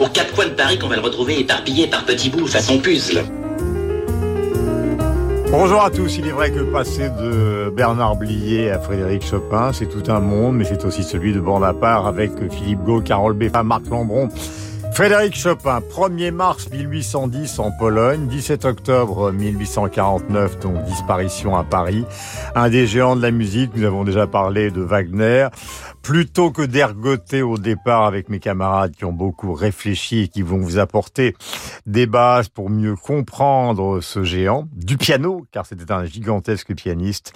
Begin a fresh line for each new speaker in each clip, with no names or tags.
Aux quatre coins de Paris qu'on va le retrouver éparpillé par petits bouts façon puzzle.
Bonjour à tous, il est vrai que passer de Bernard Blier à Frédéric Chopin, c'est tout un monde, mais c'est aussi celui de bande à part avec Philippe Gau, Carole Beffa, Marc Lambron, Frédéric Chopin, 1er mars 1810 en Pologne, 17 octobre 1849, donc disparition à Paris. Un des géants de la musique, nous avons déjà parlé de Wagner plutôt que d'ergoter au départ avec mes camarades qui ont beaucoup réfléchi et qui vont vous apporter des bases pour mieux comprendre ce géant, du piano, car c'était un gigantesque pianiste,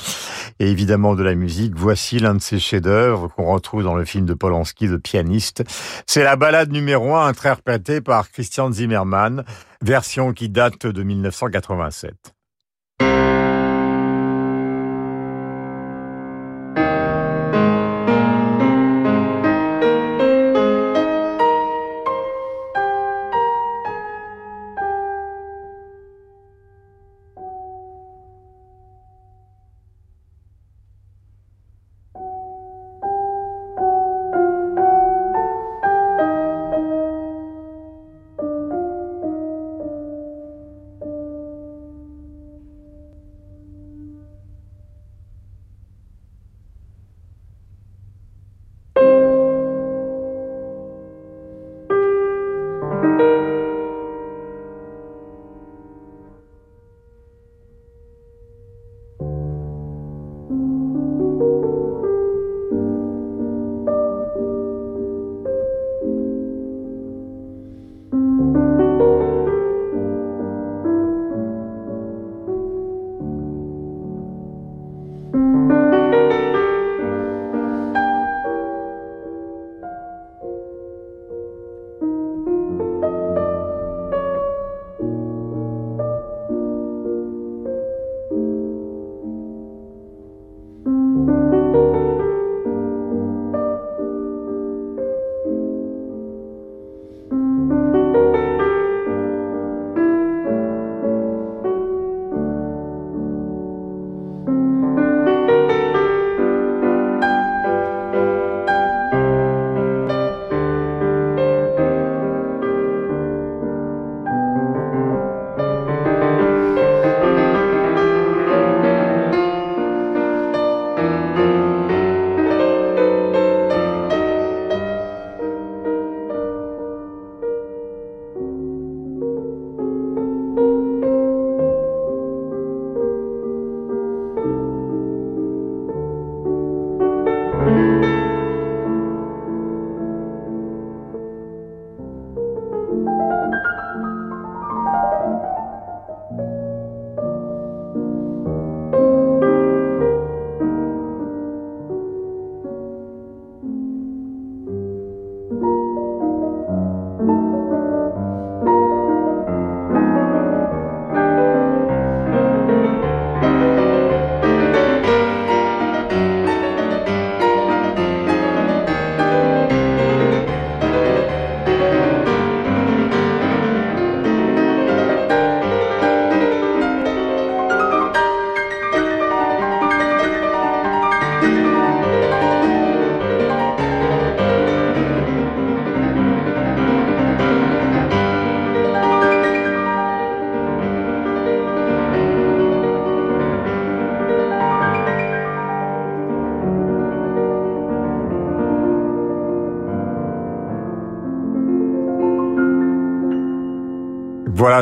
et évidemment de la musique, voici l'un de ses chefs-d'œuvre qu'on retrouve dans le film de Polanski, de pianiste. C'est la balade numéro un, interprétée par Christian Zimmermann, version qui date de 1987.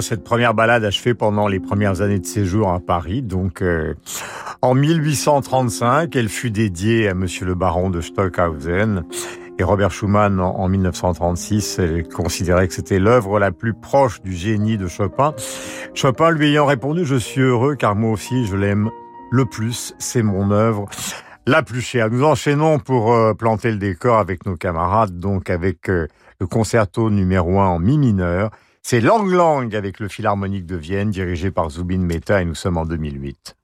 Cette première balade achevée pendant les premières années de séjour à Paris. Donc, euh, en 1835, elle fut dédiée à Monsieur le Baron de Stockhausen. Et Robert Schumann, en 1936, elle considérait que c'était l'œuvre la plus proche du génie de Chopin. Chopin lui ayant répondu, je suis heureux car moi aussi je l'aime le plus, c'est mon œuvre la plus chère. Nous enchaînons pour euh, planter le décor avec nos camarades, donc avec euh, le concerto numéro 1 en mi mineur C'est Lang Lang avec le Philharmonique de Vienne, dirigé par Zubin Mehta, et nous sommes en 2008.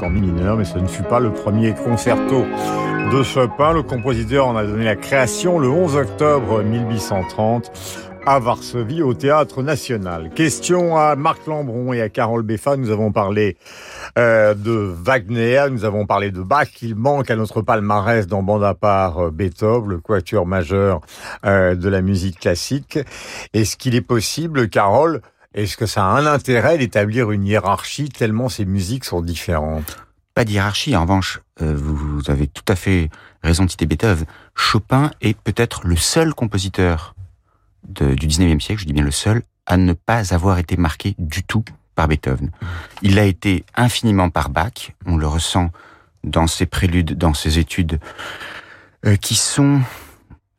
Numéro 1, donc en mi mineur, mais ce ne fut pas le premier concerto de Chopin. Le compositeur en a donné la création le 11 octobre 1830 à Varsovie au Théâtre National. Question à Marc Lambron et à Carole Beffa. Nous avons parlé euh, de Wagner, nous avons parlé de Bach. Il manque à notre palmarès dans bande à part euh, Beethoven, le quatuor majeur euh, de la musique classique. Est-ce qu'il est possible, Carole, est-ce que ça a un intérêt d'établir une hiérarchie tellement ces musiques sont différentes?
Pas de hiérarchie, en revanche, euh, vous avez tout à fait raison de citer Beethoven. Chopin est peut-être le seul compositeur du 19e siècle, je dis bien le seul, à ne pas avoir été marqué du tout par Beethoven. Il a été infiniment par Bach, on le ressent dans ses préludes, dans ses études, euh, qui sont,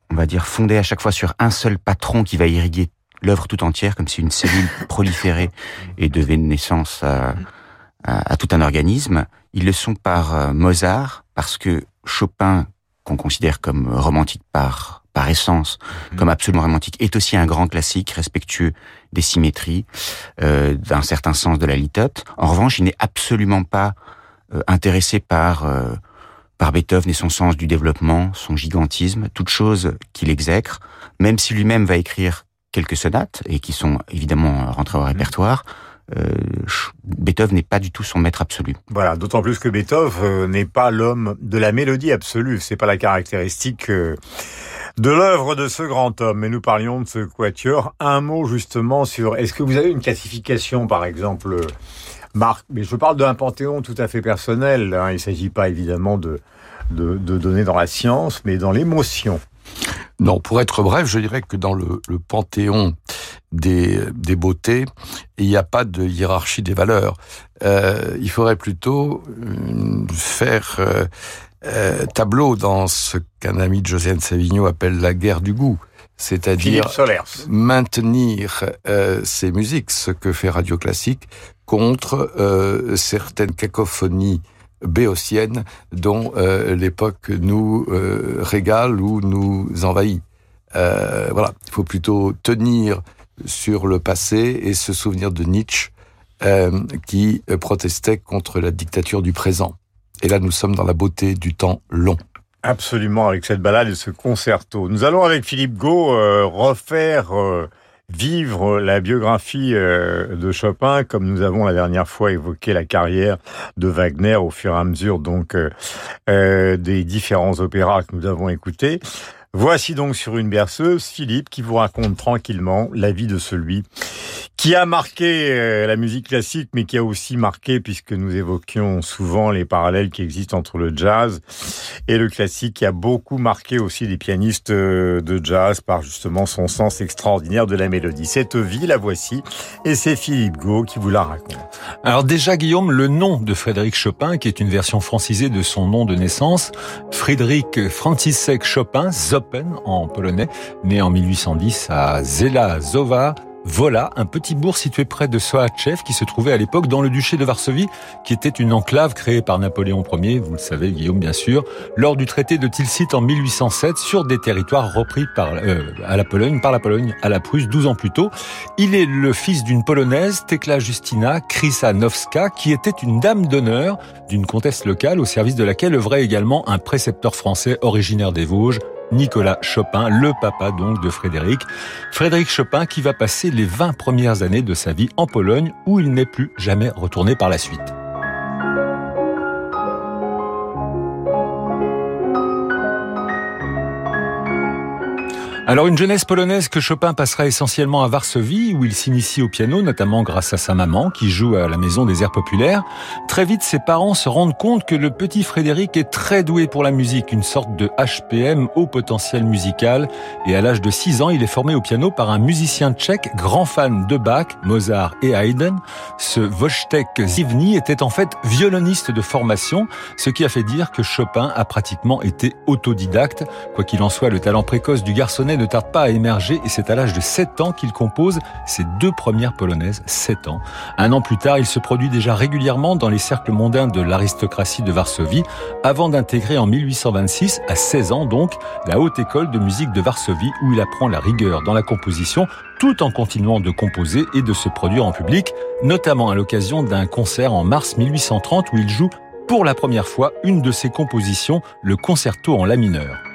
on va dire, fondées à chaque fois sur un seul patron qui va irriguer l'œuvre tout entière, comme si une cellule proliférait et devait naissance à, à, tout un organisme. Ils le sont par euh, Mozart, parce que Chopin, qu'on considère comme romantique par par essence, mhm. comme absolument romantique, est aussi un grand classique, respectueux des symétries, euh, d'un certain sens de la litote. En revanche, il n'est absolument pas euh, intéressé par euh, par Beethoven et son sens du développement, son gigantisme, toute chose qu'il exècre, même si lui-même va écrire quelques sonates et qui sont évidemment rentrées au répertoire. Euh, Beethoven n'est pas du tout son maître absolu.
Voilà, d'autant plus que Beethoven euh, n'est pas l'homme de la mélodie absolue. C'est pas la caractéristique euh, de l'œuvre de ce grand homme. Mais nous parlions de ce quatuor. Un mot justement sur. Est-ce que vous avez une classification, par exemple, Marc? Mais je parle d'un panthéon tout à fait personnel. Hein. Il ne s'agit pas évidemment de, de, de donner dans la science, mais dans l'émotion.
Non, pour être bref, je dirais que dans le, panthéon des, des, beautés, il n'y a pas de hiérarchie des valeurs. Euh, il faudrait plutôt euh, faire euh, tableau dans ce qu'un ami de Josiane Savigno appelle la guerre du goût c'est-à-dire maintenir ces musiques, ce que fait Radio Classique, contre certaines cacophonies béotienne dont euh, l'époque nous euh, régale ou nous envahit. Euh, voilà, il faut plutôt tenir sur le passé et se souvenir de Nietzsche qui protestait contre la dictature du présent. Et là, nous sommes dans la beauté du temps long.
Absolument, avec cette balade et ce concerto. Nous allons avec Philippe Gau refaire vivre la biographie euh, de Chopin, comme nous avons la dernière fois évoqué la carrière de Wagner au fur et à mesure donc des différents opéras que nous avons écoutés. Voici donc sur une berceuse Philippe qui vous raconte tranquillement la vie de celui qui a marqué euh, la musique classique, mais qui a aussi marqué, puisque nous évoquions souvent les parallèles qui existent entre le jazz et le classique, qui a beaucoup marqué aussi les pianistes euh, de jazz par justement son sens extraordinaire de la mélodie. Cette vie, la voici, et c'est Philippe Gau qui vous la raconte.
Alors déjà, Guillaume, le nom de Frédéric Chopin, qui est une version francisée de son nom de naissance, Frédéric Franciszek Chopin, En polonais, né en 1810 à Zelazowa, voilà un petit bourg situé près de Soachev qui se trouvait à l'époque dans le duché de Varsovie, qui était une enclave créée par Napoléon Ier, vous le savez Guillaume bien sûr, lors du traité de Tilsit en 1807 sur des territoires repris par euh, à la Pologne par la Pologne à la Prusse 12 ans plus tôt. Il est le fils d'une polonaise, Tekla Justina Krysanowska, qui était une dame d'honneur d'une comtesse locale au service de laquelle œuvrait également un précepteur français originaire des Vosges, Nicolas Chopin, le papa donc de Frédéric. Frédéric Chopin qui va passer les 20 premières années de sa vie en Pologne où il n'est plus jamais retourné par la suite. Alors une jeunesse polonaise que Chopin passera essentiellement à Varsovie, où il s'initie au piano, notamment grâce à sa maman, qui joue à la maison des airs populaires. Très vite, ses parents se rendent compte que le petit Frédéric est très doué pour la musique, une sorte de HPM au potentiel musical. Et à l'âge de 6 ans, il est formé au piano par un musicien tchèque, grand fan de Bach, Mozart et Haydn. Ce Wojtek Zivny était en fait violoniste de formation, ce qui a fait dire que Chopin a pratiquement été autodidacte. Quoi qu'il en soit, le talent précoce du garçonnet ne tarde pas à émerger et c'est à l'âge de 7 ans qu'il compose ses deux premières polonaises, 7 ans. Un an plus tard, il se produit déjà régulièrement dans les cercles mondains de l'aristocratie de Varsovie avant d'intégrer en 1826, à 16 ans donc, la haute école de musique de Varsovie où il apprend la rigueur dans la composition tout en continuant de composer et de se produire en public, notamment à l'occasion d'un concert en mars 1830 où il joue pour la première fois une de ses compositions, le concerto en la mineur.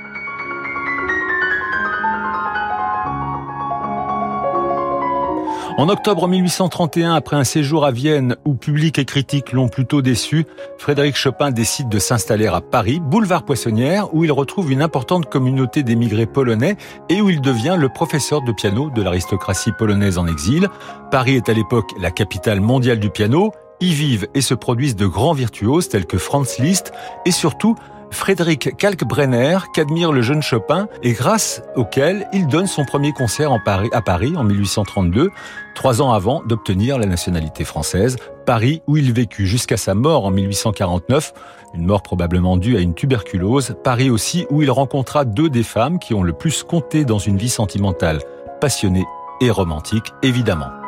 En octobre 1831, après un séjour à Vienne où public et critique l'ont plutôt déçu, Frédéric Chopin décide de s'installer à Paris, boulevard Poissonnière, où il retrouve une importante communauté d'émigrés polonais et où il devient le professeur de piano de l'aristocratie polonaise en exil. Paris est à l'époque la capitale mondiale du piano, y vivent et se produisent de grands virtuoses tels que Franz Liszt et surtout Frédéric Kalkbrenner, qu'admire le jeune Chopin et grâce auquel il donne son premier concert à Paris en 1832, trois ans avant d'obtenir la nationalité française. Paris où il vécut jusqu'à sa mort en 1849, une mort probablement due à une tuberculose. Paris aussi où il rencontra deux des femmes qui ont le plus compté dans une vie sentimentale, passionnée et romantique évidemment.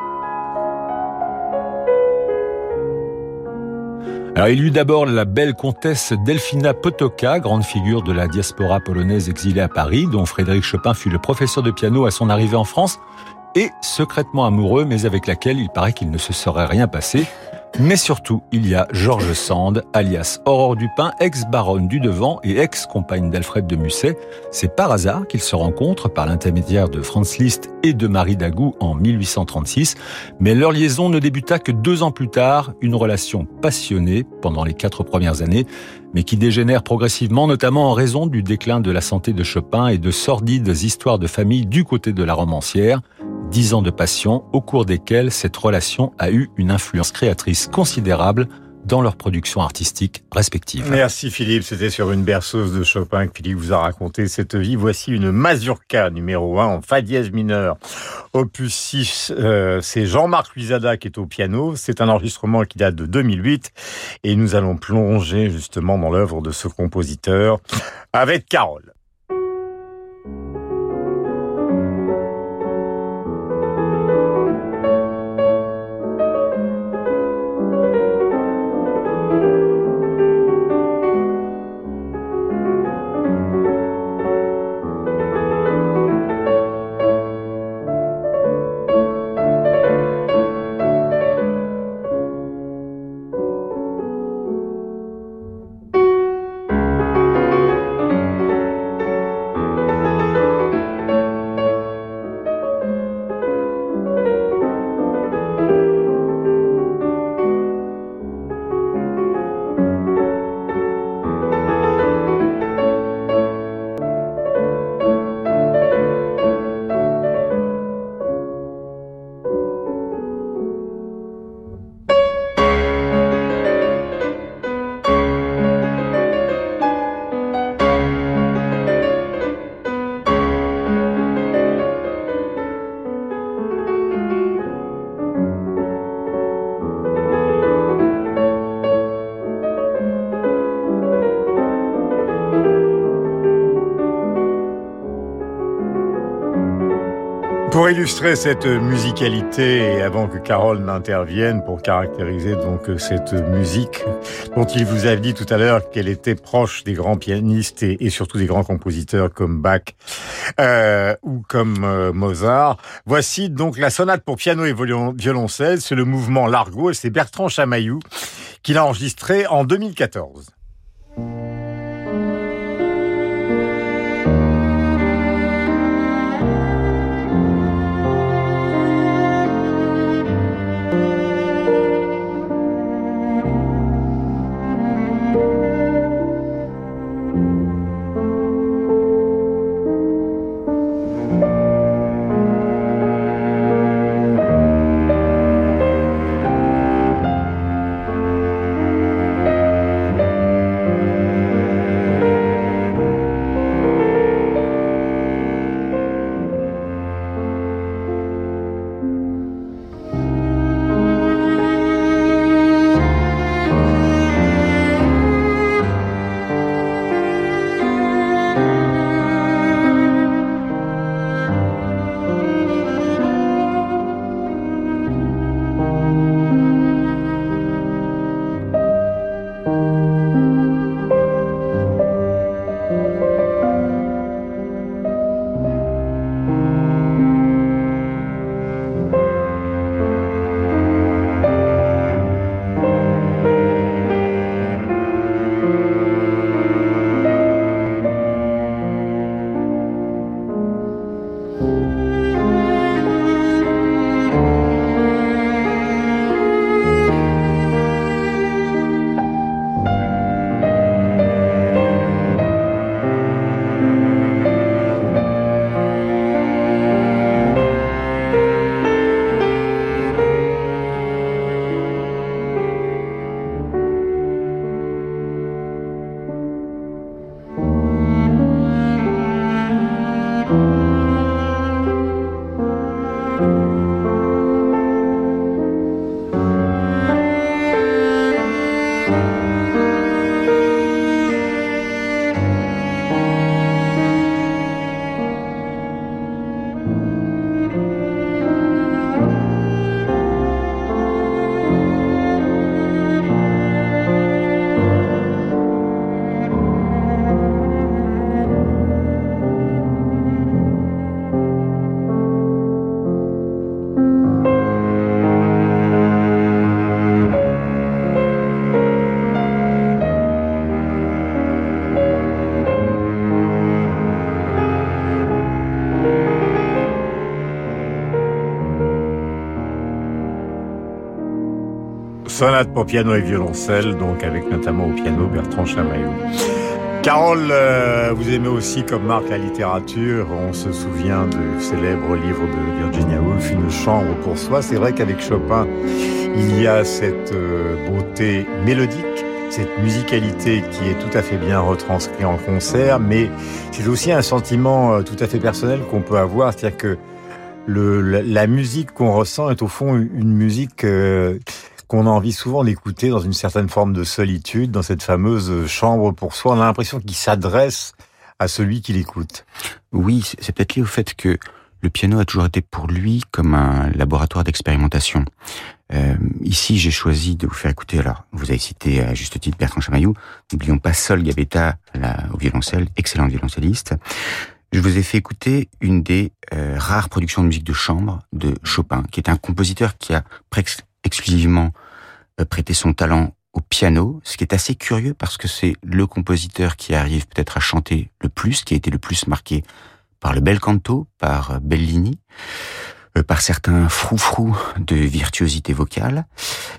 Alors, il eut d'abord la belle comtesse Delfina Potoka, grande figure de la diaspora polonaise exilée à Paris, dont Frédéric Chopin fut le professeur de piano à son arrivée en France, et secrètement amoureux, mais avec laquelle il paraît qu'il ne se serait rien passé. Mais surtout, il y a Georges Sand, alias Aurore Dupin, ex-baronne du Devant et ex-compagne d'Alfred de Musset. C'est par hasard qu'ils se rencontrent par l'intermédiaire de Franz Liszt et de Marie Dagou en 1836. Mais leur liaison ne débuta que deux ans plus tard, une relation passionnée pendant les quatre premières années, mais qui dégénère progressivement, notamment en raison du déclin de la santé de Chopin et de sordides histoires de famille du côté de la romancière. Dix ans de passion au cours desquels cette relation a eu une influence créatrice considérable dans leur production artistique respective.
Merci Philippe, c'était sur une berceuse de Chopin que Philippe vous a raconté cette vie. Voici une mazurka numéro 1 en fa dièse mineur. Opus 6, euh, c'est Jean-Marc Luisada qui est au piano. C'est un enregistrement qui date de 2008 et nous allons plonger justement dans l'œuvre de ce compositeur avec Carole. Illustrer cette musicalité et avant que Carole n'intervienne pour caractériser donc cette musique dont il vous a dit tout à l'heure qu'elle était proche des grands pianistes et, surtout des grands compositeurs comme Bach euh, ou comme euh, Mozart, voici donc la sonate pour piano et violoncelle, c'est le mouvement Largo et c'est Bertrand Chamaillou qui l'a enregistré en 2014. Sonate pour piano et violoncelle, donc avec notamment au piano Bertrand Chamaillot. Carole, euh, vous aimez aussi comme Marc la littérature. On se souvient du célèbre livre de Virginia Woolf, Une chambre pour soi. C'est vrai qu'avec Chopin, il y a cette euh, beauté mélodique, cette musicalité qui est tout à fait bien retranscrite en concert, mais c'est aussi un sentiment euh, tout à fait personnel qu'on peut avoir, c'est-à-dire que le, la, musique qu'on ressent est au fond une musique qu'on a envie souvent d'écouter dans une certaine forme de solitude, dans cette fameuse chambre pour soi. On a l'impression qu'il s'adresse à celui qui l'écoute.
Oui, c'est peut-être lié au fait que le piano a toujours été pour lui comme un laboratoire d'expérimentation. Euh, ici, j'ai choisi de vous faire écouter, alors, vous avez cité à juste titre Bertrand Chamaillou, n'oublions pas Sol Gabetta au violoncelle, excellent violoncelliste. Je vous ai fait écouter une des euh, rares productions de musique de chambre de Chopin, qui est un compositeur qui a presque exclusivement euh, prêté son talent au piano, ce qui est assez curieux parce que c'est le compositeur qui arrive peut-être à chanter le plus, qui a été le plus marqué par le bel canto, par euh, Bellini, euh, par certains froufrous de virtuosité vocale.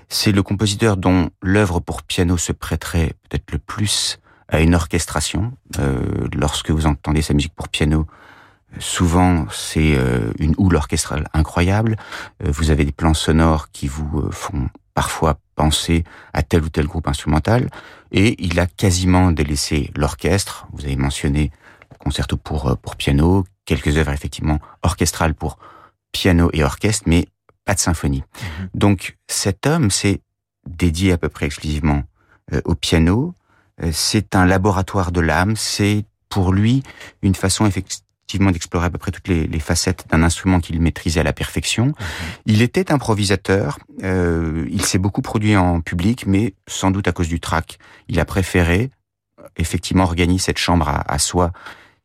C'est le compositeur dont l'œuvre pour piano se prêterait peut-être le plus à une orchestration. lorsque vous entendez sa musique pour piano, Souvent, c'est euh, une houle orchestrale incroyable. Euh, vous avez des plans sonores qui vous euh, font parfois penser à tel ou tel groupe instrumental. Et il a quasiment délaissé l'orchestre. Vous avez mentionné concerto pour, pour piano, quelques œuvres effectivement orchestrales pour piano et orchestre, mais pas de symphonie. Mhm. Donc cet homme s'est dédié à peu près exclusivement au piano. C'est un laboratoire de l'âme. C'est pour lui une façon effectivement effectivement d'explorer à peu près toutes les, les facettes d'un instrument qu'il maîtrisait à la perfection. Mhm. Il était improvisateur, euh, il s'est beaucoup produit en public, mais sans doute à cause du trac. Il a préféré effectivement organiser cette chambre à, à soi,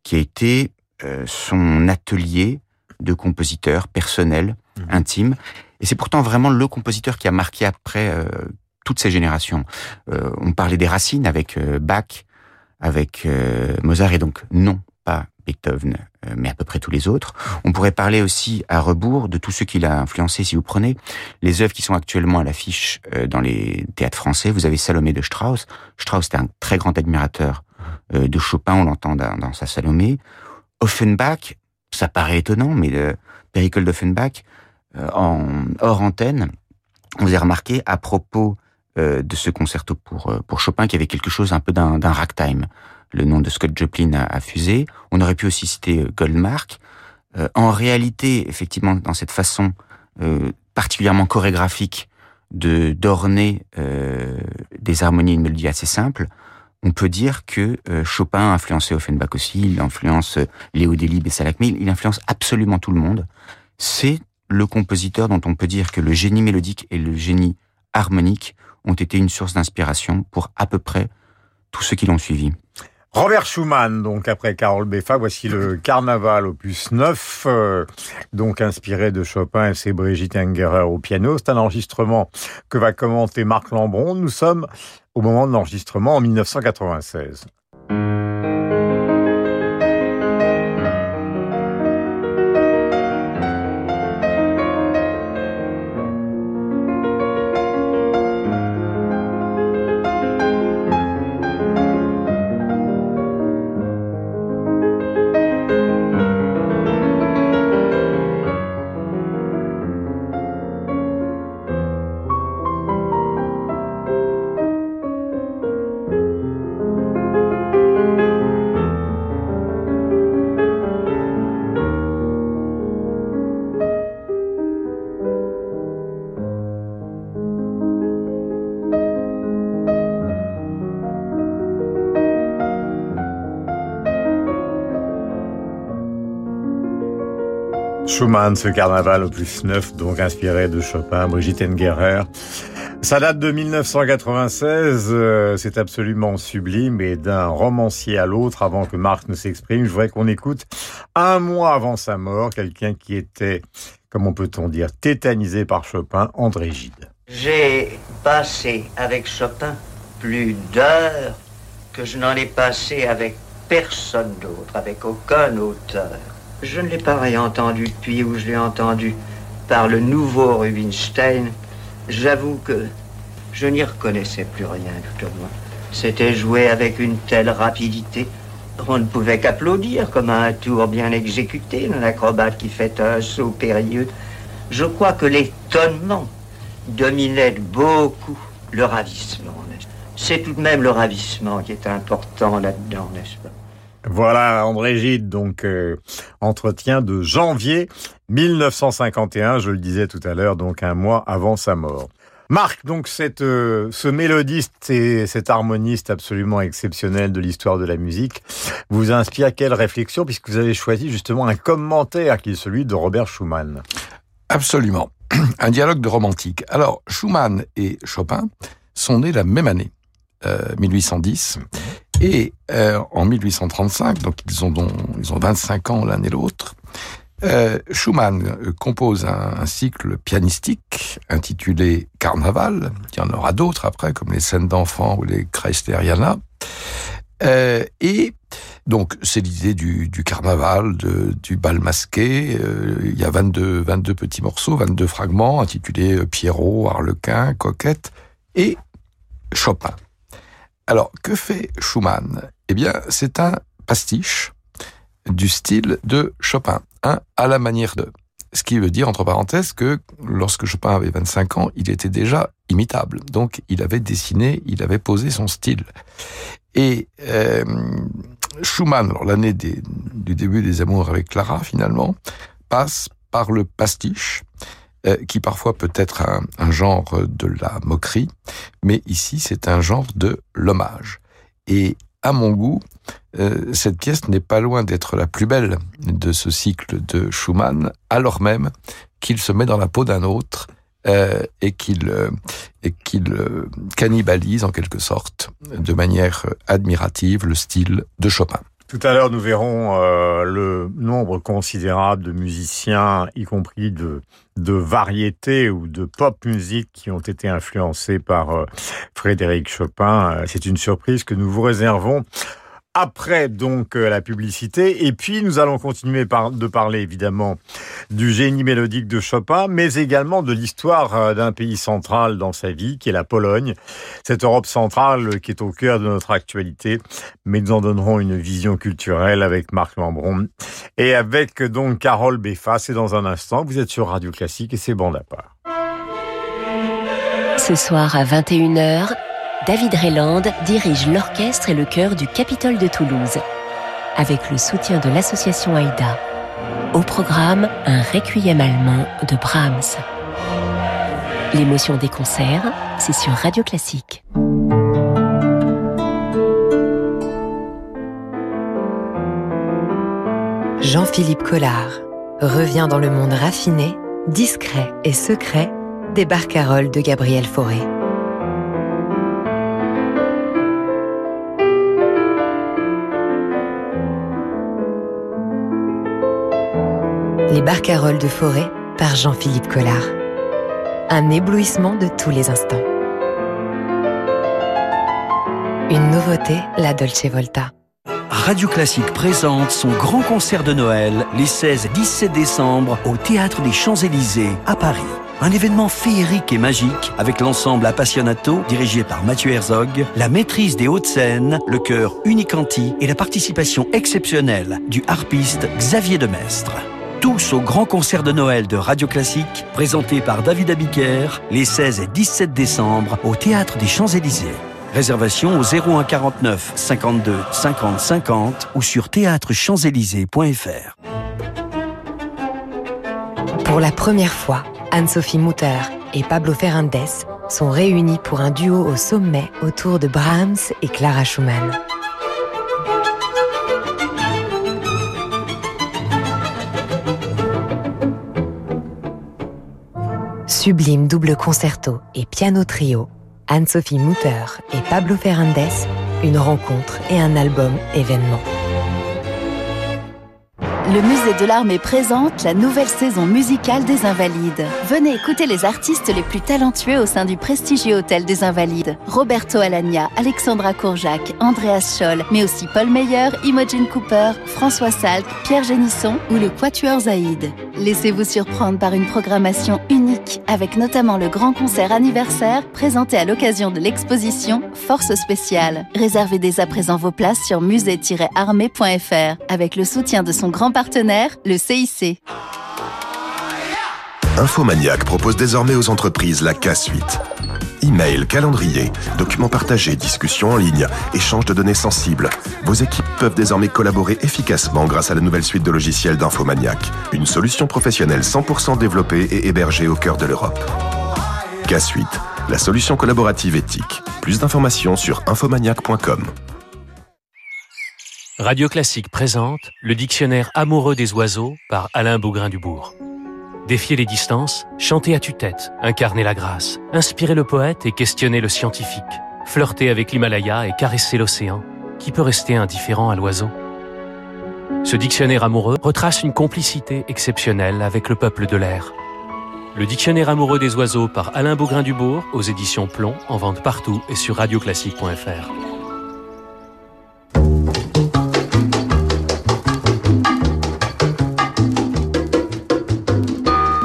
qui a été euh, son atelier de compositeur personnel, mhm. intime. Et c'est pourtant vraiment le compositeur qui a marqué après euh, toutes ces générations. Euh, on parlait des racines avec euh, Bach, avec Mozart, et donc non, pas Beethoven, mais à peu près tous les autres. On pourrait parler aussi à rebours de tous ceux qu'il a influencé. Si vous prenez les œuvres qui sont actuellement à l'affiche dans les théâtres français, vous avez Salomé de Strauss. Strauss était un très grand admirateur de Chopin, on l'entend dans, sa Salomé. Offenbach, ça paraît étonnant, mais le Péricole d'Offenbach, en hors antenne, on vous a remarqué à propos euh, de ce concerto pour, euh, pour Chopin qui avait quelque chose un peu d'un ragtime. Le nom de Scott Joplin a, fusé. On aurait pu aussi citer euh, Goldmark. en réalité, effectivement, dans cette façon particulièrement chorégraphique de d'orner des harmonies et une mélodie assez simples, on peut dire que Chopin a influencé Offenbach aussi, il influence Léo Delibes et Salak, mais il influence absolument tout le monde. C'est le compositeur dont on peut dire que le génie mélodique et le génie harmonique ont été une source d'inspiration pour à peu près tous ceux qui l'ont suivi.
Robert Schumann, donc après Carole Beffa, voici le Carnaval opus 9, euh, donc inspiré de Chopin et c'est Brigitte Engerer au piano. C'est un enregistrement que va commenter Marc Lambron. Nous sommes au moment de l'enregistrement en 1996. Schumann, ce carnaval au plus neuf, donc inspiré de Chopin, Brigitte Engerer. Ça date de 1996, euh, c'est absolument sublime et d'un romancier à l'autre, avant que Marc ne s'exprime, je voudrais qu'on écoute un mois avant sa mort, quelqu'un qui était, comment peut-on dire, tétanisé par Chopin, André Gide.
J'ai passé avec Chopin plus d'heures que je n'en ai passé avec personne d'autre, avec aucun auteur. Je ne l'ai pas réentendu depuis où je l'ai entendu par le nouveau Rubinstein. J'avoue que je n'y reconnaissais plus rien tout au moins. C'était joué avec une telle rapidité. On ne pouvait qu'applaudir comme à un tour bien exécuté d'un acrobate qui fait un saut périlleux. Je crois que l'étonnement dominait beaucoup le ravissement. C'est tout de même le ravissement qui est important là-dedans, n'est-ce pas?
Voilà, André Gide, donc euh, entretien de janvier 1951, je le disais tout à l'heure, donc un mois avant sa mort. Marc, donc euh, ce mélodiste et cet harmoniste absolument exceptionnel de l'histoire de la musique vous inspire quelle réflexion puisque vous avez choisi justement un commentaire qui est celui de Robert Schumann
Absolument, un dialogue de romantique. Alors Schumann et Chopin sont nés la même année, 1810. Euh, et euh, en 1835, donc ils ont, ils ont 25 ans l'un et l'autre, euh, Schumann euh, compose un, cycle pianistique intitulé Carnaval. Il y en aura d'autres après, comme les scènes d'enfants ou les Kreisteriana. Euh, et donc c'est l'idée du, du, carnaval, de, du bal masqué. Euh, il y a 22, 22 petits morceaux, 22 fragments intitulés Pierrot, Harlequin, Coquette et Chopin. Alors, que fait Schumann? Eh bien, c'est un pastiche du style de Chopin, à la manière de. Ce qui veut dire, entre parenthèses, que lorsque Chopin avait 25 ans, il était déjà imitable. Donc, il avait dessiné, il avait posé son style. Et euh, Schumann, l'année du début des amours avec Clara, finalement, passe par le pastiche, euh, qui parfois peut être un, genre de la moquerie, mais ici c'est un genre de l'hommage. Et à mon goût, euh, cette pièce n'est pas loin d'être la plus belle de ce cycle de Schumann, alors même qu'il se met dans la peau d'un autre euh, et qu'il euh, euh, cannibalise en quelque sorte de manière admirative le style de Chopin.
Tout à l'heure, nous verrons euh, le nombre considérable de musiciens, y compris de, de variétés ou de pop musique, qui ont été influencés par euh, Frédéric Chopin. C'est une surprise que nous vous réservons après donc euh, la publicité. Et puis nous allons continuer de parler évidemment du génie mélodique de Chopin, mais également de l'histoire euh, d'un pays central dans sa vie, qui est la Pologne. Cette Europe centrale qui est au cœur de notre actualité. Mais nous en donnerons une vision culturelle avec Marc Lambron et avec donc Carole Beffa. C'est dans un instant. Vous êtes sur Radio Classique et c'est bon à part.
Ce soir à 21h, David Rayland dirige l'orchestre et le chœur du Capitole de Toulouse, avec le soutien de l'association AIDA. Au programme, un requiem allemand de Brahms. L'émotion des concerts, c'est sur Radio Classique.
Jean-Philippe Collard revient dans le monde raffiné, discret et secret des barcaroles de Gabriel Fauré. Les barcaroles de forêt par Jean-Philippe Collard. Un éblouissement de tous les instants. Une nouveauté, la Dolce Volta.
Radio Classique présente son grand concert de Noël les 16 et 17 décembre au Théâtre des Champs-Élysées à Paris. Un événement féerique et magique avec l'ensemble Appassionato dirigé par Mathieu Herzog, la maîtrise des hautes scènes, le chœur Unicanti et la participation exceptionnelle du harpiste Xavier Demestre tous au grand concert de Noël de Radio Classique, présenté par David Abiker les 16 et 17 décembre au Théâtre des Champs-Élysées. Réservation au 01 49 52 50 50 ou sur théâtrechamps-élysées.fr.
Pour la première fois, Anne-Sophie Mutter et Pablo Ferrandes sont réunis pour un duo au sommet autour de Brahms et Clara Schumann. Sublime double concerto et piano trio, Anne-Sophie Mutter et Pablo Ferrandes, une rencontre et un album événement.
Le musée de l'Armée présente la nouvelle saison musicale des Invalides. Venez écouter les artistes les plus talentueux au sein du prestigieux Hôtel des Invalides. Roberto Alagna, Alexandra Courjac, Andreas Scholl, mais aussi Paul Meyer, Imogen Cooper, François Salk, Pierre Génisson ou le Quatuor Zaïd. Laissez-vous surprendre par une programmation unique avec notamment le grand concert anniversaire présenté à l'occasion de l'exposition Force spéciale. Réservez dès à présent vos places sur musée-armée.fr avec le soutien de son grand partenaire, le CIC.
Infomaniac propose désormais aux entreprises la K-Suite. Email, calendrier, documents partagés, discussions en ligne, échange de données sensibles. Vos équipes peuvent désormais collaborer efficacement grâce à la nouvelle suite de logiciels d'Infomaniac. Une solution professionnelle 100% développée et hébergée au cœur de l'Europe. K-Suite, la solution collaborative éthique. Plus d'informations sur infomaniac.com.
Radio Classique présente le dictionnaire amoureux des oiseaux par Alain Bougrain-Dubourg. Défier les distances, chanter à tue-tête, incarner la grâce, inspirer le poète et questionner le scientifique, flirter avec l'Himalaya et caresser l'océan. Qui peut rester indifférent à l'oiseau? Ce dictionnaire amoureux retrace une complicité exceptionnelle avec le peuple de l'air. Le dictionnaire amoureux des oiseaux par Alain Bougrain-Dubourg aux éditions Plomb en vente partout et sur radioclassique.fr.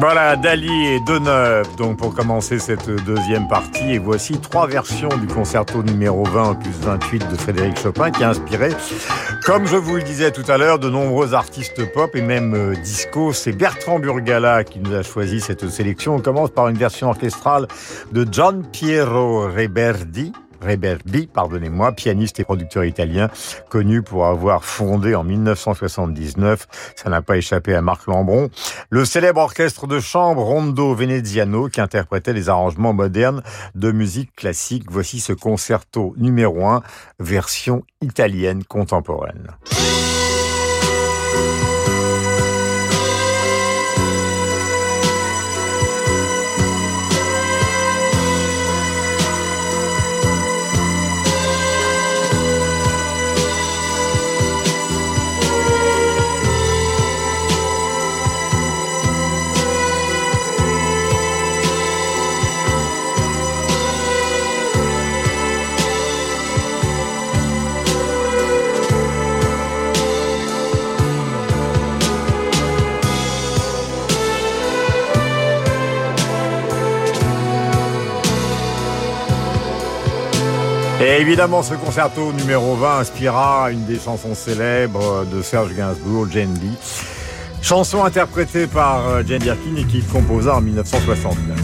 Voilà, Dali et Deneuve, donc pour commencer cette deuxième partie. Et voici trois versions du concerto numéro 20 plus 28 de Frédéric Chopin qui a inspiré Comme je vous le disais tout à l'heure, de nombreux artistes pop et même euh, disco, c'est Bertrand Burgala qui nous a choisi cette sélection. On commence par une version orchestrale de Gian Piero Reberdi, Reberbi, pardonnez-moi, pianiste et producteur italien, connu pour avoir fondé en 1979, ça n'a pas échappé à Marc Lambron, le célèbre orchestre de chambre Rondo Veneziano qui interprétait les arrangements modernes de musique classique. Voici ce concerto numéro 1, version italienne contemporaine. Et évidemment, ce concerto numéro 20 inspira une des chansons célèbres de Serge Gainsbourg, Jane Bee. Chanson interprétée par euh, Jane Birkin et qu'il composa en 1969.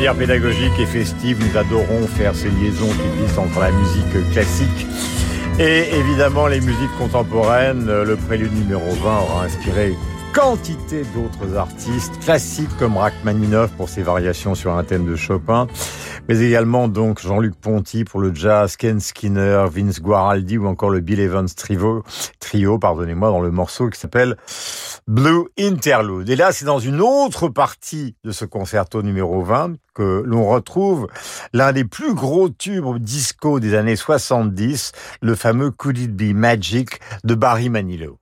Manière pédagogique et festive, nous adorons faire ces liaisons qui existent entre la musique classique et évidemment les musiques contemporaines. Le prélude numéro 20 aura inspiré quantité d'autres artistes classiques comme Rachmaninoff pour ses variations sur un thème de Chopin, mais également donc Jean-Luc Ponty pour le jazz, Ken Skinner, Vince Guaraldi ou encore le Bill Evans trio, trio pardonnez-moi, dans le morceau qui s'appelle Blue Interlude. Et là, c'est dans une autre partie de ce concerto numéro 20 que l'on retrouve l'un des plus gros tubes disco des années 70, le fameux Could It Be Magic de Barry Manilow.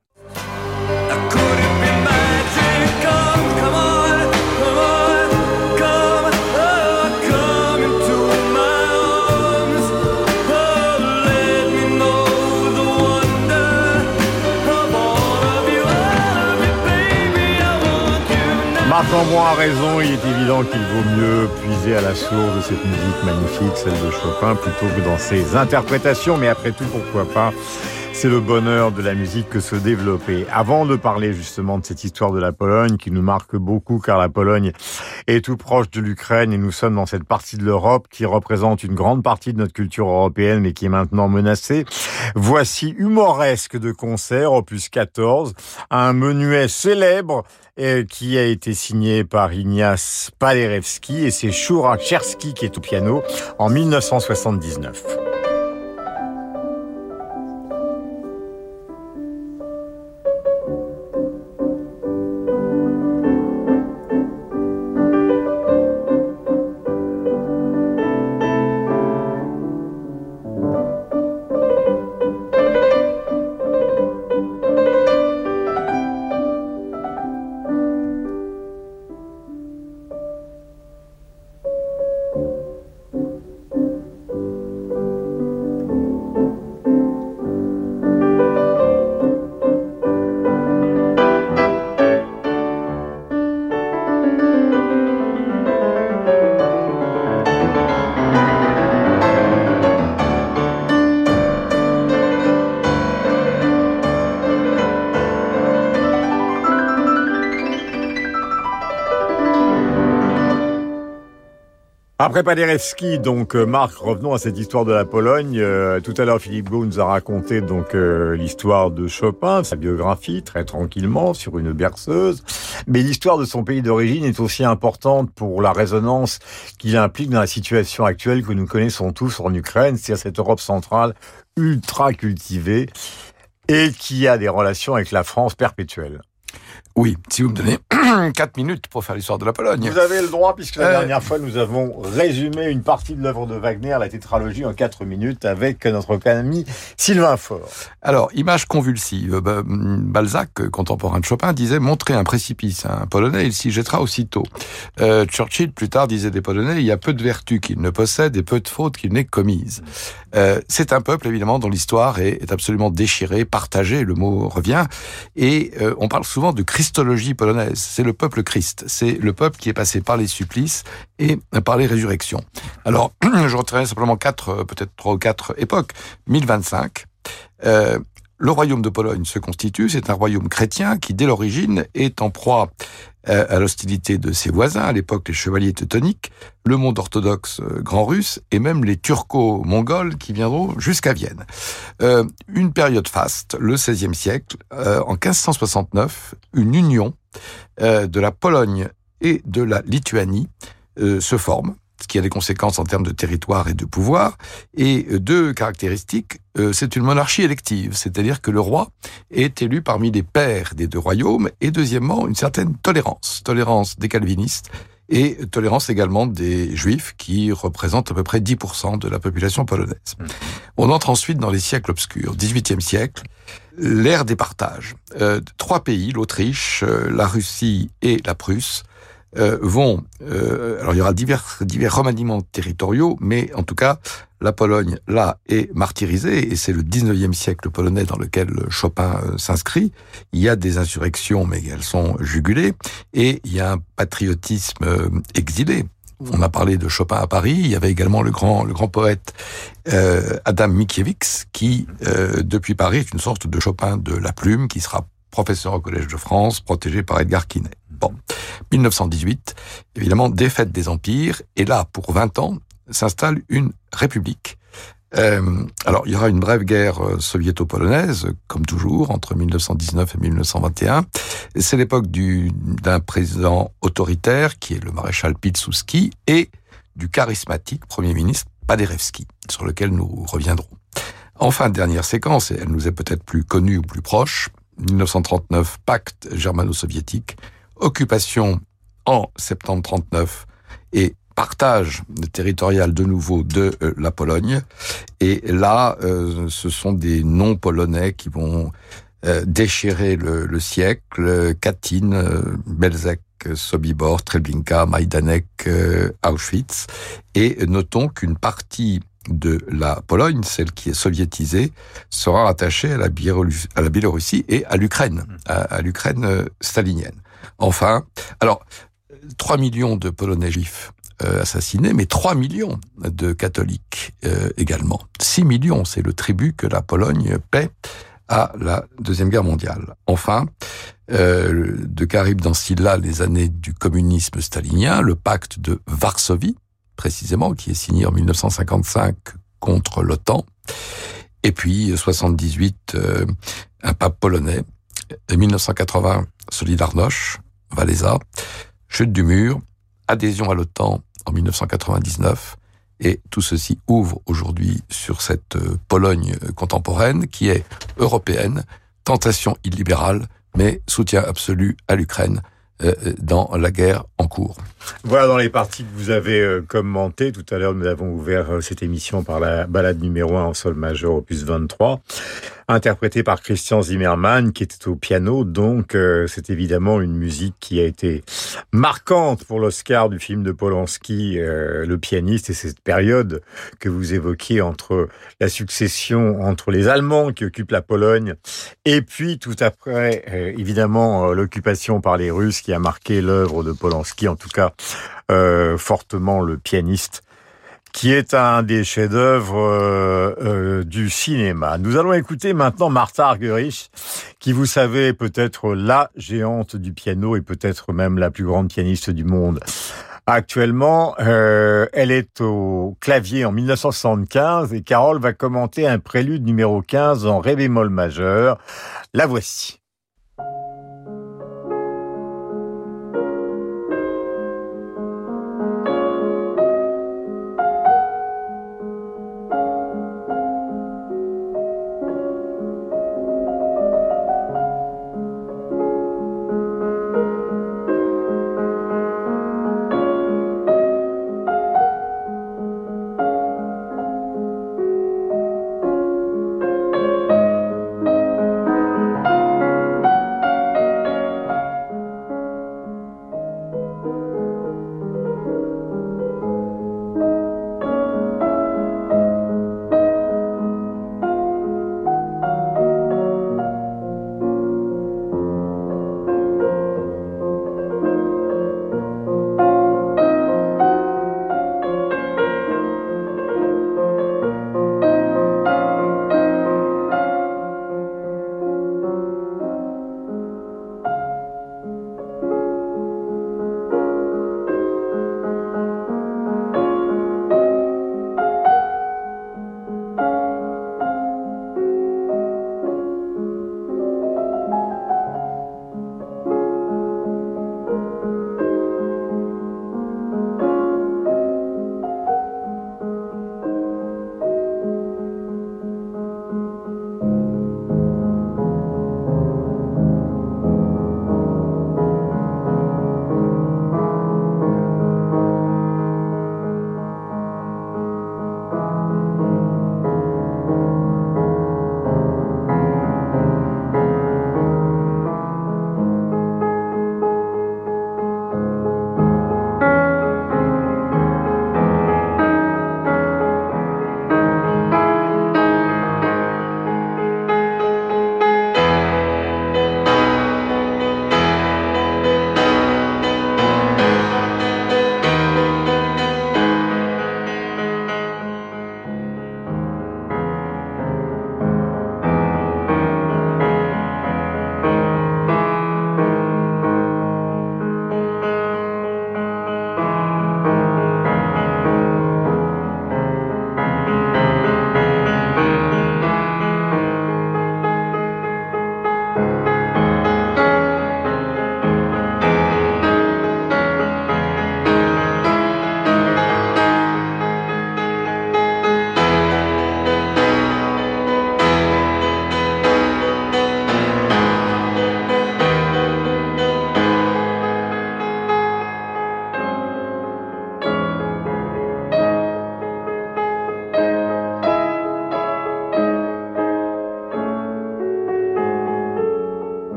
Marc Lambron a raison, il est évident qu'il vaut mieux puiser à la source de cette musique magnifique, celle de Chopin, plutôt que dans ses interprétations, mais après tout, pourquoi pas? C'est le bonheur de la musique que se développer. Avant de parler justement de cette histoire de la Pologne qui nous marque beaucoup car la Pologne est tout proche de l'Ukraine et nous sommes dans cette partie de l'Europe qui représente une grande partie de notre culture européenne mais qui est maintenant menacée. Voici Humoresque de concert, opus 14, un menuet célèbre euh, qui a été signé par Ignace Paderewski et c'est Shura Chersky qui est au piano en 1979. Après Paderewski, donc euh, Marc, revenons à cette histoire de la Pologne. Euh, tout à l'heure, Philippe Gau nous a raconté donc euh, l'histoire de Chopin, sa biographie, très tranquillement, sur une berceuse. Mais l'histoire de son pays d'origine est aussi importante pour la résonance qu'il implique dans la situation actuelle que nous connaissons tous en Ukraine, c'est-à-dire cette Europe centrale ultra cultivée et qui a des relations avec la France perpétuelles.
Oui, si vous me donnez 4 minutes pour faire l'histoire de la Pologne.
Vous avez le droit, puisque la
Euh,
dernière fois, nous avons résumé une partie de l'œuvre de Wagner, la tétralogie, en 4 minutes, avec notre ami Sylvain Faure.
Alors, image convulsive. Ba- Balzac, contemporain de Chopin, disait montrer un précipice à un Polonais, il s'y jettera aussitôt. Euh, Churchill, plus tard, disait des Polonais, il y a peu de vertus qu'ils ne possèdent et peu de fautes qu'ils n'aient commises. Euh, c'est un peuple, évidemment, dont l'histoire est, absolument déchirée, partagée, le mot revient, et euh, on parle souvent de christologie polonaise. C'est le peuple Christ, c'est le peuple qui est passé par les supplices et par les résurrections. Alors, je retirerai simplement quatre, euh, peut-être trois ou quatre époques. 1025, euh, le royaume de Pologne se constitue, c'est un royaume chrétien qui, dès l'origine, est en proie à l'hostilité de ses voisins, à l'époque les chevaliers teutoniques, le monde orthodoxe euh, grand russe et même les turco-mongols qui viendront jusqu'à Vienne. Euh, une période faste, le XVIe siècle, euh, en 1569, une union de la Pologne et de la Lituanie se forme, ce qui a des conséquences en termes de territoire et de pouvoir. Et euh, deux caractéristiques, euh, c'est une monarchie élective, c'est-à-dire que le roi est élu parmi les pères des deux royaumes, et deuxièmement, une certaine tolérance, tolérance des calvinistes et tolérance également des juifs qui représentent à peu près 10% de la population polonaise. On entre ensuite dans les siècles obscurs, 18e siècle, l'ère des partages. Euh, trois pays, l'Autriche, la Russie et la Prusse, euh, vont... euh, alors il y aura divers, divers remaniements territoriaux, mais en tout cas, la Pologne, là, est martyrisée, et c'est le 19e siècle polonais dans lequel Chopin euh, s'inscrit. Il y a des insurrections, mais elles sont jugulées, et il y a un patriotisme euh, exilé. On a parlé de Chopin à Paris. Il y avait également le grand, le grand poète euh, Adam Mickiewicz, qui, euh, depuis Paris, est une sorte de Chopin de la plume, qui sera professeur au Collège de France, protégé par Edgar Quinet. Bon, 1918, évidemment, défaite des empires, et là, pour 20 ans, s'installe une république. Euh, alors, il y aura une brève guerre euh, soviéto-polonaise, comme toujours, entre 1919 et 1921. C'est l'époque du- d'un président autoritaire, qui est le maréchal Pilsudski, et du charismatique Premier ministre Paderewski, sur lequel nous reviendrons. Enfin, dernière séquence, et elle nous est peut-être plus connue ou plus proche, 1939, pacte germano-soviétique, occupation en septembre 39 et partage territorial de nouveau de euh, la Pologne. Et là, euh, ce sont des noms polonais qui vont euh, déchirer le, le siècle. Katyn, Belzec, Sobibor, Treblinka, Majdanek, Auschwitz. Et notons qu'une partie de la Pologne, celle qui est soviétisée, sera rattachée à la, Biélorussie, et à l'Ukraine, à, l'Ukraine euh, stalinienne. Enfin, alors, 3 millions de Polonais juifs euh, assassinés, mais 3 millions de catholiques euh, également. 6 millions, c'est le tribut que la Pologne paie à la Deuxième Guerre mondiale. Enfin, de Carib dans là les années du communisme stalinien, le pacte de Varsovie, précisément, qui est signé en 1955 contre l'OTAN, et puis 78, euh, un pape polonais, et 1980, Solidarność, Valéza, chute du mur, adhésion à l'OTAN en 1999, et tout ceci ouvre aujourd'hui sur cette euh, Pologne contemporaine qui est européenne, tentation illibérale, mais soutien absolu à l'Ukraine euh, dans la guerre en cours.
Voilà dans les parties que vous avez euh, commentées. Tout à l'heure, nous avons ouvert euh, cette émission par la balade numéro 1 en sol majeur, opus 23, interprétée par Christian Zimmermann, qui était au piano. Donc, euh, c'est évidemment une musique qui a été marquante pour l'Oscar du film de Polanski, Le pianiste, et cette période que vous évoquiez entre la succession entre les Allemands qui occupent la Pologne et puis tout après, évidemment, l'occupation par les Russes qui a marqué l'œuvre de Polanski, en tout cas euh, fortement le pianiste qui est un des chefs-d'œuvre euh, euh, du cinéma. Nous allons écouter maintenant Martha Argerich, qui, vous savez, peut-être la géante du piano et peut-être même la plus grande pianiste du monde. Actuellement, elle est au clavier en 1975 et Carole va commenter un prélude numéro 15 en ré bémol majeur. La voici.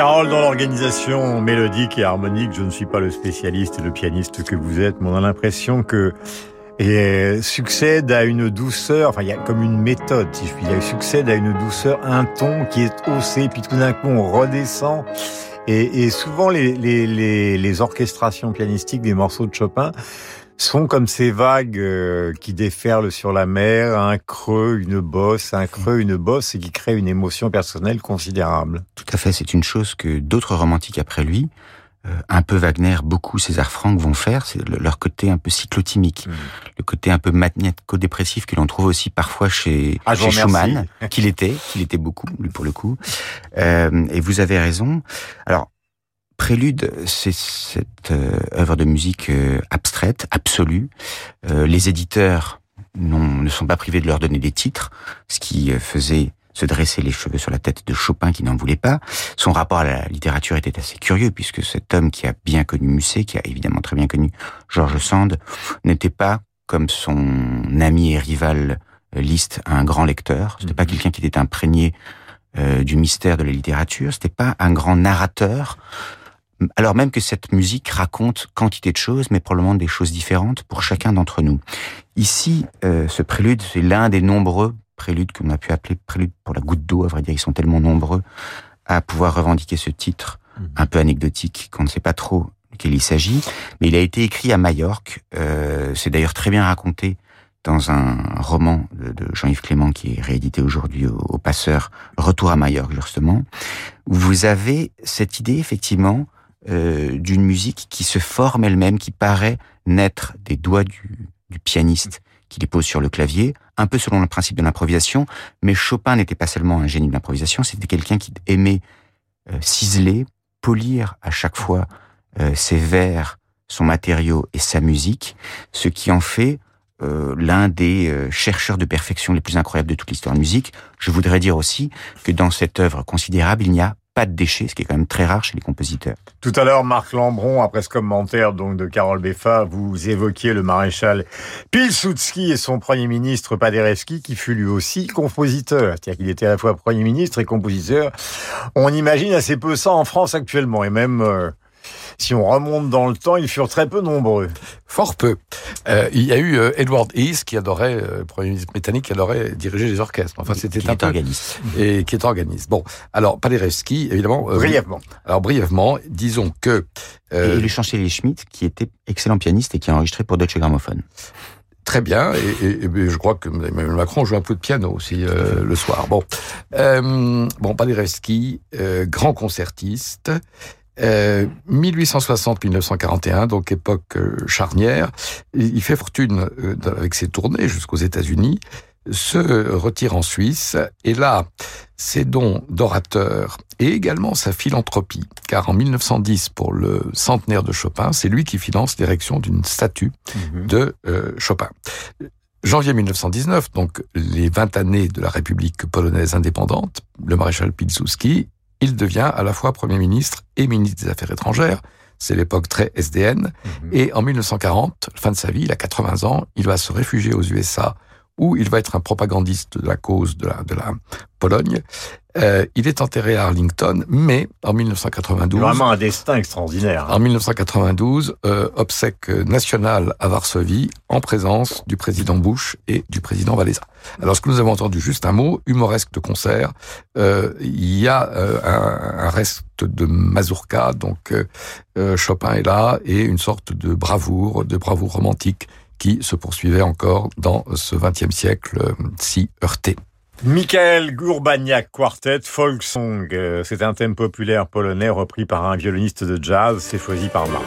Carole, dans l'organisation mélodique et harmonique, je ne suis pas le spécialiste et le pianiste que vous êtes, mais on a l'impression que et succède à une douceur, enfin il y a comme une méthode si je puis dire, succède à une douceur, un ton qui est haussé, puis tout d'un coup on redescend. Et, et souvent les, les, les, orchestrations pianistiques des morceaux de Chopin sont comme ces vagues euh, qui déferlent sur la mer, un creux, une bosse, un creux, une bosse, et qui créent une émotion personnelle considérable.
Tout à fait, c'est une chose que d'autres romantiques après lui, euh, un peu Wagner, beaucoup César Franck vont faire, c'est leur côté un peu cyclotimique, mmh. le côté un peu magnético-dépressif que l'on trouve aussi parfois chez,
ah,
chez Schumann, qu'il était, qu'il était beaucoup, lui pour le coup. Euh, et vous avez raison. Alors, Prélude, c'est cette euh, œuvre de musique euh, abstraite, absolue. Euh, les éditeurs ne sont pas privés de leur donner des titres, ce qui faisait se dresser les cheveux sur la tête de Chopin qui n'en voulait pas. Son rapport à la littérature était assez curieux puisque cet homme qui a bien connu Musset, qui a évidemment très bien connu Georges Sand, n'était pas comme son ami et rival Liszt un grand lecteur. C'était pas mhm. quelqu'un qui était imprégné du mystère de la littérature. C'était pas un grand narrateur alors même que cette musique raconte quantité de choses, mais probablement des choses différentes pour chacun d'entre nous. Ici, euh, ce prélude, c'est l'un des nombreux préludes qu'on a pu appeler prélude pour la goutte d'eau. À vrai dire, ils sont tellement nombreux à pouvoir revendiquer ce titre mhm. un peu anecdotique qu'on ne sait pas trop quel il s'agit. Mais il a été écrit à Majorque. Euh, c'est d'ailleurs très bien raconté dans un roman de, Jean-Yves Clément qui est réédité aujourd'hui au, au, Passeur, Retour à Majorque justement, où vous avez cette idée effectivement euh, d'une musique qui se forme elle-même, qui paraît naître des doigts du, du pianiste qui les pose sur le clavier, un peu selon le principe de l'improvisation, mais Chopin n'était pas seulement un génie de l'improvisation, c'était quelqu'un qui aimait euh, ciseler, polir à chaque fois euh, ses vers, son matériau et sa musique, ce qui en fait euh, l'un des euh, chercheurs de perfection les plus incroyables de toute l'histoire de musique. Je voudrais dire aussi que dans cette œuvre considérable, il n'y a pas de déchets, ce qui est quand même très rare chez les compositeurs.
Tout à l'heure, Marc Lambron, après ce commentaire donc de Carole Beffa, vous évoquiez le maréchal Pilsudski et son premier ministre Paderewski, qui fut lui aussi compositeur. C'est-à-dire qu'il était à la fois premier ministre et compositeur. On imagine assez peu ça en France actuellement, et même euh, si on remonte dans le temps, ils furent très peu nombreux.
Fort peu. Euh, il y a eu euh, Edward Heath qui adorait, euh, premier ministre britannique, qui adorait diriger les orchestres. Enfin, c'était un
peu organiste.
et qui est organiste. Bon, alors Paderewski, évidemment.
brièvement.
Alors brièvement, disons que
et le chancelier Schmidt, qui était excellent pianiste et qui a enregistré pour Deutsche Grammophon.
Très bien, et, je crois que Emmanuel Macron joue un peu de piano aussi le soir. Bon, bon, Paderewski, grand concertiste, 1860-1941, euh, donc époque euh, charnière. Il fait fortune euh, avec ses tournées jusqu'aux États-Unis, se retire en Suisse, et là, ses dons d'orateur et également sa philanthropie, car en 1910, pour le centenaire de Chopin, c'est lui qui finance l'érection d'une statue mhm. de Chopin. Janvier 1919, donc les 20 années de la République polonaise indépendante, le maréchal Pilsudski il devient à la fois Premier ministre et ministre des Affaires étrangères. C'est l'époque très SDN. Mhm. Et en 1940, fin de sa vie, il a 80 ans, il va se réfugier aux USA où il va être un propagandiste de la cause de la, de la Pologne. Euh, il est enterré à Arlington, mais en 1992...
Vraiment un destin extraordinaire.
En 1992, euh, obsèque nationale à Varsovie, en présence du président Bush et du président Valéza. Alors, ce que nous avons entendu, juste un mot, humoresque de concert, euh, il y a euh, un, un, reste de mazurka, donc euh, Chopin est là, et une sorte de bravoure, de bravoure romantique qui se poursuivait encore dans ce XXe siècle si heurté.
Michael Gourbaniak Quartet, Folk Song. Euh, c'est un thème populaire polonais repris par un violoniste de jazz. C'est choisi par Marc.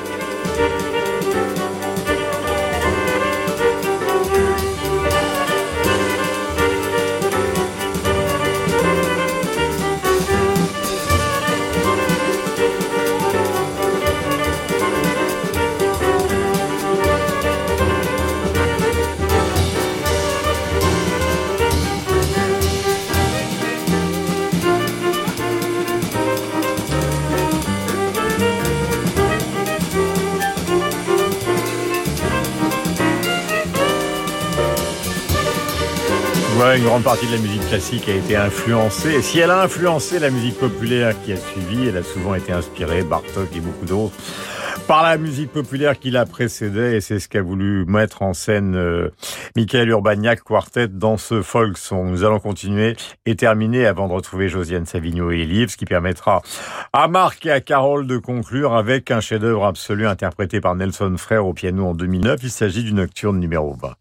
Une grande partie de la musique classique a été influencée. Et si elle a influencé la musique populaire qui a suivi, elle a souvent été inspirée, Bartok et beaucoup d'autres, par la musique populaire qui la précédait. Et c'est ce qu'a voulu mettre en scène euh, Michael Urbaniak Quartet dans ce folk song. Nous allons continuer et terminer avant de retrouver Josiane Savigno et Livre, ce qui permettra à Marc et à Carole de conclure avec un chef-d'œuvre absolu interprété par Nelson Frère au piano en 2009. Il s'agit du Nocturne numéro 20.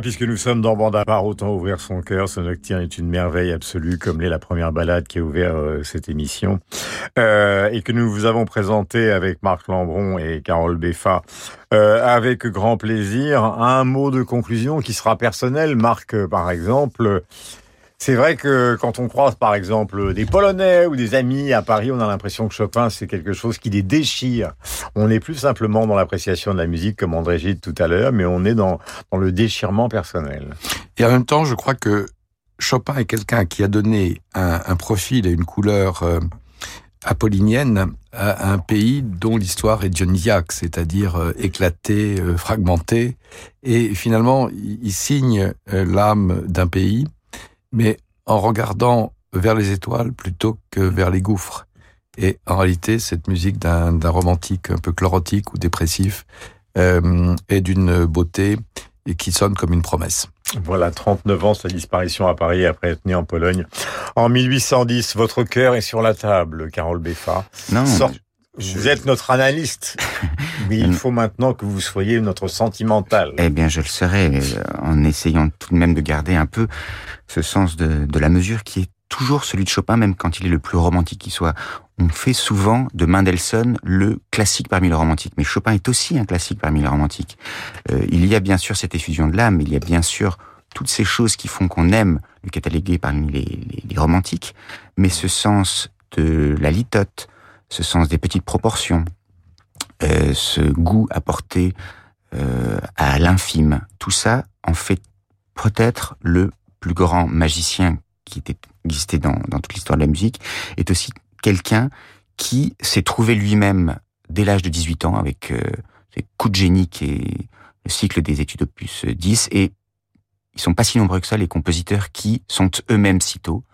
Puisque nous sommes dans Bande à part, autant ouvrir son cœur. Ce nocturne est une merveille absolue, comme l'est la première balade qui a ouvert euh, cette émission. Euh, et que nous vous avons présenté avec Marc Lambron et Carole Beffa euh, avec grand plaisir. Un mot de conclusion qui sera personnel. Marc, euh, par exemple, c'est vrai que quand on croise par exemple des Polonais ou des amis à Paris, on a l'impression que Chopin c'est quelque chose qui les déchire. On n'est plus simplement dans l'appréciation de la musique comme André Gide tout à l'heure, mais on est dans, dans le déchirement personnel.
Et en même temps, je crois que Chopin est quelqu'un qui a donné un, profil et une couleur euh, apollinienne à un pays dont l'histoire est dionysiaque, c'est-à-dire euh, éclatée, euh, fragmentée. Et finalement, il signe l'âme d'un pays mais en regardant vers les étoiles plutôt que vers les gouffres. Et en réalité, cette musique d'un romantique un peu chlorotique ou dépressif euh, est d'une beauté et qui sonne comme une promesse.
Voilà, 39 ans, sa disparition à Paris après être né en Pologne. En 1810, votre cœur est sur la table, Carole Beffa.
Non,
Vous êtes notre analyste, mais il faut maintenant que vous soyez notre sentimental.
Eh bien, je le serai, euh, en essayant tout de même de garder un peu ce sens de, de la mesure qui est toujours celui de Chopin, même quand il est le plus romantique qui soit. On fait souvent de Mendelssohn le classique parmi les romantiques, mais Chopin est aussi un classique parmi les romantiques. Euh, il y a bien sûr cette effusion de l'âme, il y a bien sûr toutes ces choses qui font qu'on aime le cataloguer parmi les, les, les, romantiques, mais ce sens de la litote, ce sens des petites proportions, euh, ce goût apporté euh, à l'infime, tout ça en fait peut-être le plus grand magicien qui était existé dans, dans toute l'histoire de la musique, est aussi quelqu'un qui s'est trouvé lui-même dès l'âge de 18 ans avec euh, ses coups de génie qui est le cycle des études opus 10 et ils sont pas si nombreux que ça les compositeurs qui sont eux-mêmes si tôt.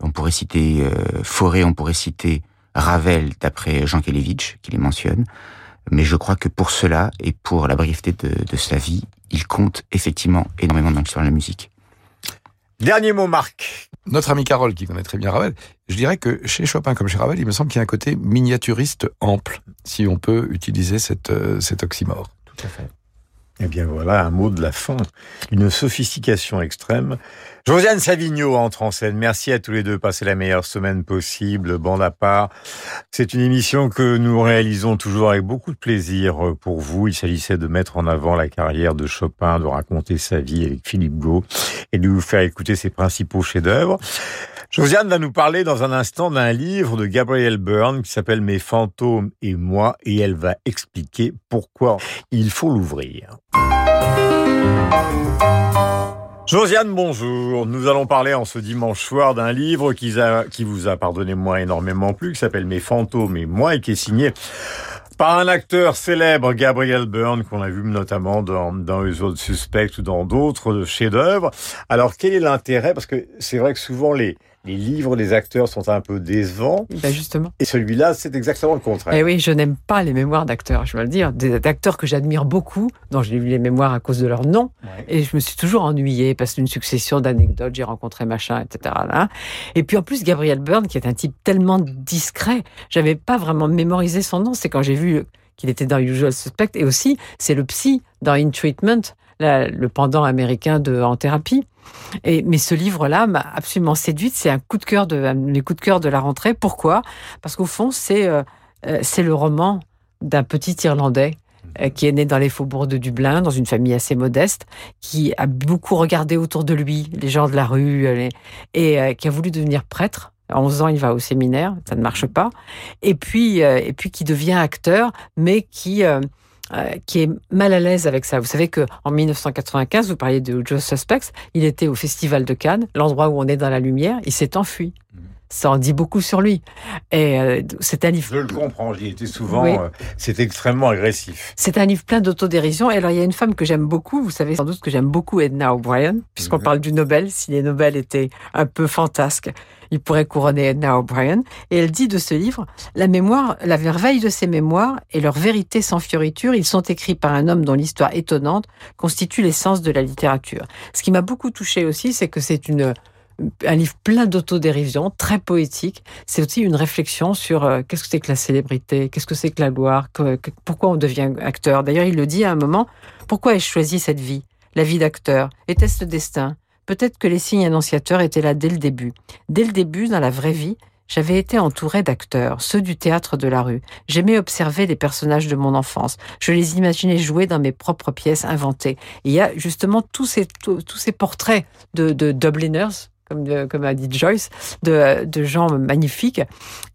On pourrait citer euh, Fauré, on pourrait citer Ravel d'après Jean Kelevitch qui les mentionne. Mais je crois que pour cela et pour la brièveté de, de sa vie, il compte effectivement énormément dans l'histoire de la musique.
Dernier mot, Marc.
Notre ami Carole, qui connaît très bien Ravel, je dirais que chez Chopin comme chez Ravel, il me semble qu'il y a un côté miniaturiste ample, si on peut utiliser cette, euh, cet oxymore.
Tout à fait. Eh bien voilà, un mot de la fin. Une sophistication extrême. Josiane Savigno entre en scène. Merci à tous les deux. Passez la meilleure semaine possible. Bande à part. C'est une émission que nous réalisons toujours avec beaucoup de plaisir pour vous. Il s'agissait de mettre en avant la carrière de Chopin, de raconter sa vie avec Philippe Gau et de vous faire écouter ses principaux chefs-d'œuvre. Josiane va nous parler dans un instant d'un livre de Gabriel Byrne qui s'appelle Mes fantômes et moi et elle va expliquer pourquoi il faut l'ouvrir. Josiane, bonjour. Nous allons parler en ce dimanche soir d'un livre qui, vous a, pardonnez-moi, énormément plu, qui s'appelle Mes fantômes et moi et qui est signé par un acteur célèbre, Gabriel Byrne, qu'on a vu notamment dans, dans les autres suspects ou dans d'autres chefs-d'œuvre. Alors, quel est l'intérêt? Parce que c'est vrai que souvent les, les livres des acteurs sont un peu décevants.
Ben justement.
Et celui-là, c'est exactement le contraire.
Eh oui, je n'aime pas les mémoires d'acteurs, je dois le dire. Des acteurs que j'admire beaucoup, dont j'ai lu les mémoires à cause de leur nom. Ouais. Et je me suis toujours ennuyée parce qu'une succession d'anecdotes, j'ai rencontré machin, etc. Là. Et puis en plus, Gabriel Byrne, qui est un type tellement discret, j'avais pas vraiment mémorisé son nom. C'est quand j'ai vu qu'il était dans Usual Suspect. Et aussi, c'est le psy dans In Treatment, le pendant américain de En thérapie. Et, mais ce livre-là m'a absolument séduite. C'est un coup de cœur de les coups de cœur de la rentrée. Pourquoi? Parce qu'au fond, c'est euh, c'est le roman d'un petit Irlandais euh, qui est né dans les faubourgs de Dublin, dans une famille assez modeste, qui a beaucoup regardé autour de lui les gens de la rue et euh, qui a voulu devenir prêtre. À 11 ans, il va au séminaire, ça ne marche pas. Et puis, euh, et puis qui devient acteur, mais qui euh, qui est mal à l'aise avec ça. Vous savez que en 1995, vous parliez de Joe Suspects, il était au Festival de Cannes, l'endroit où on est dans la lumière, il s'est enfui. Ça en dit beaucoup sur lui. Et euh, c'est un livre.
Je le comprends. J'y étais souvent. Oui. Euh, c'est extrêmement agressif.
C'est un livre plein d'autodérision. Et alors il y a une femme que j'aime beaucoup. Vous savez sans doute que j'aime beaucoup Edna O'Brien, puisqu'on mm -hmm. parle du Nobel. Si les Nobel étaient un peu fantasques, il pourrait couronner Edna O'Brien. Et elle dit de ce livre la mémoire, la merveille de ces mémoires et leur vérité sans fioriture. Ils sont écrits par un homme dont l'histoire étonnante constitue l'essence de la littérature. Ce qui m'a beaucoup touché aussi, c'est que c'est une un livre plein d'autodérision, très poétique. C'est aussi une réflexion sur euh, qu'est-ce que c'est que la célébrité, qu'est-ce que c'est que la gloire, pourquoi on devient acteur. D'ailleurs, il le dit à un moment, pourquoi ai-je choisi cette vie, la vie d'acteur? Était-ce le destin? Peut-être que les signes annonciateurs étaient là dès le début. Dès le début, dans la vraie vie, j'avais été entouré d'acteurs, ceux du théâtre de la rue. J'aimais observer les personnages de mon enfance. Je les imaginais jouer dans mes propres pièces inventées. Il y a justement tous ces, tous, tous ces portraits de, de Dubliners, comme, de, a dit Joyce, de, de gens magnifiques.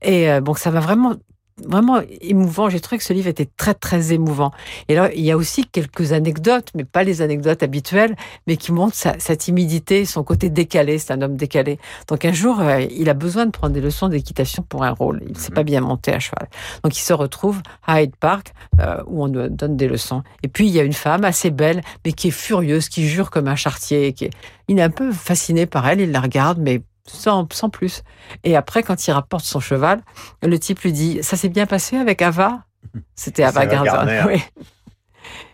Et euh, bon, ça m'a vraiment vraiment émouvant. J'ai trouvé que ce livre était très, très émouvant. Et là, il y a aussi quelques anecdotes, mais pas les anecdotes habituelles, mais qui montrent sa, sa timidité, son côté décalé. C'est un homme décalé. Donc un jour, euh, il a besoin de prendre des leçons d'équitation pour un rôle. Il ne s'est pas bien monté à cheval. Donc il se retrouve à Hyde Park, euh, où on donne des leçons. Et puis, il y a une femme assez belle, mais qui est furieuse, qui jure comme un chartier. Qui est... Il est un peu fasciné par elle, il la regarde, mais sans, sans plus. Et après, quand il rapporte son cheval, le type lui dit Ça s'est bien passé avec Ava? C'était Ava Gardner. Oui.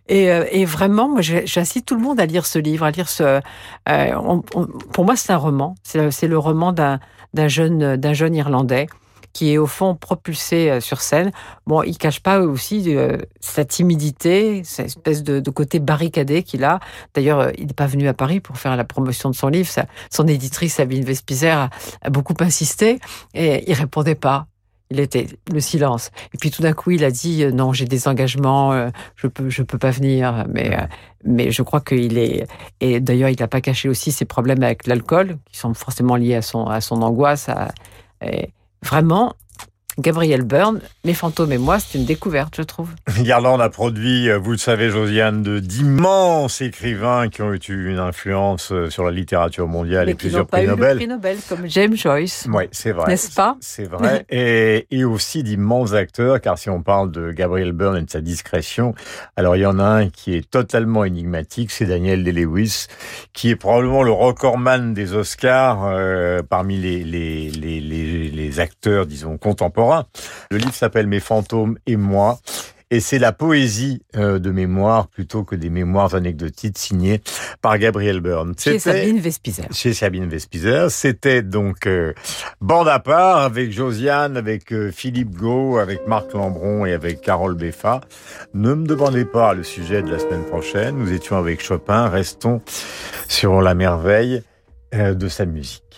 Et, euh, et, vraiment, moi, j'incite tout le monde à lire ce livre, à lire ce. Euh, on, on, pour moi, c'est un roman. C'est le roman d'un jeune, d'un jeune Irlandais qui est au fond propulsé euh, sur scène. Bon, il cache pas aussi euh, sa timidité, cette espèce de, côté barricadé qu'il a. D'ailleurs, euh, il n'est pas venu à Paris pour faire la promotion de son livre. son éditrice, Sabine Vespizer, a, beaucoup insisté et il répondait pas. Il était le silence. Et puis tout d'un coup, il a dit non, j'ai des engagements, je peux, je peux pas venir. Mais, mais je crois qu'il est. Et d'ailleurs, il n'a pas caché aussi ses problèmes avec l'alcool, qui sont forcément liés à son, à son angoisse. Vraiment, Gabriel Byrne, Les fantômes et moi, c'est une découverte, je trouve.
Garland a produit, euh, vous le savez, Josiane, d'immenses écrivains qui ont eu une influence euh, sur la littérature mondiale
et
plusieurs
prix
Nobel.
prix Nobel, comme James Joyce.
Oui, c'est vrai.
N'est-ce pas?
C'est vrai. et, et, aussi d'immenses acteurs, car si on parle de Gabriel Byrne et de sa discrétion, alors il y en a un qui est totalement énigmatique, c'est Daniel Day-Lewis, qui est probablement le recordman des Oscars euh, parmi les, les, les, les, les acteurs, disons, contemporains le livre s'appelle Mes fantômes et moi. Et c'est la poésie euh, de mémoire plutôt que des mémoires anecdotiques signées par Gabriel Byrne.
Chez Sabine Vespizer.
Chez Sabine Vespizer. C'était donc euh, Bande à part avec Josiane, avec euh, Philippe Gau, avec Marc Lambron et avec Carole Beffa. Ne me demandez pas le sujet de la semaine prochaine. Nous étions avec Chopin. Restons sur la merveille de sa musique.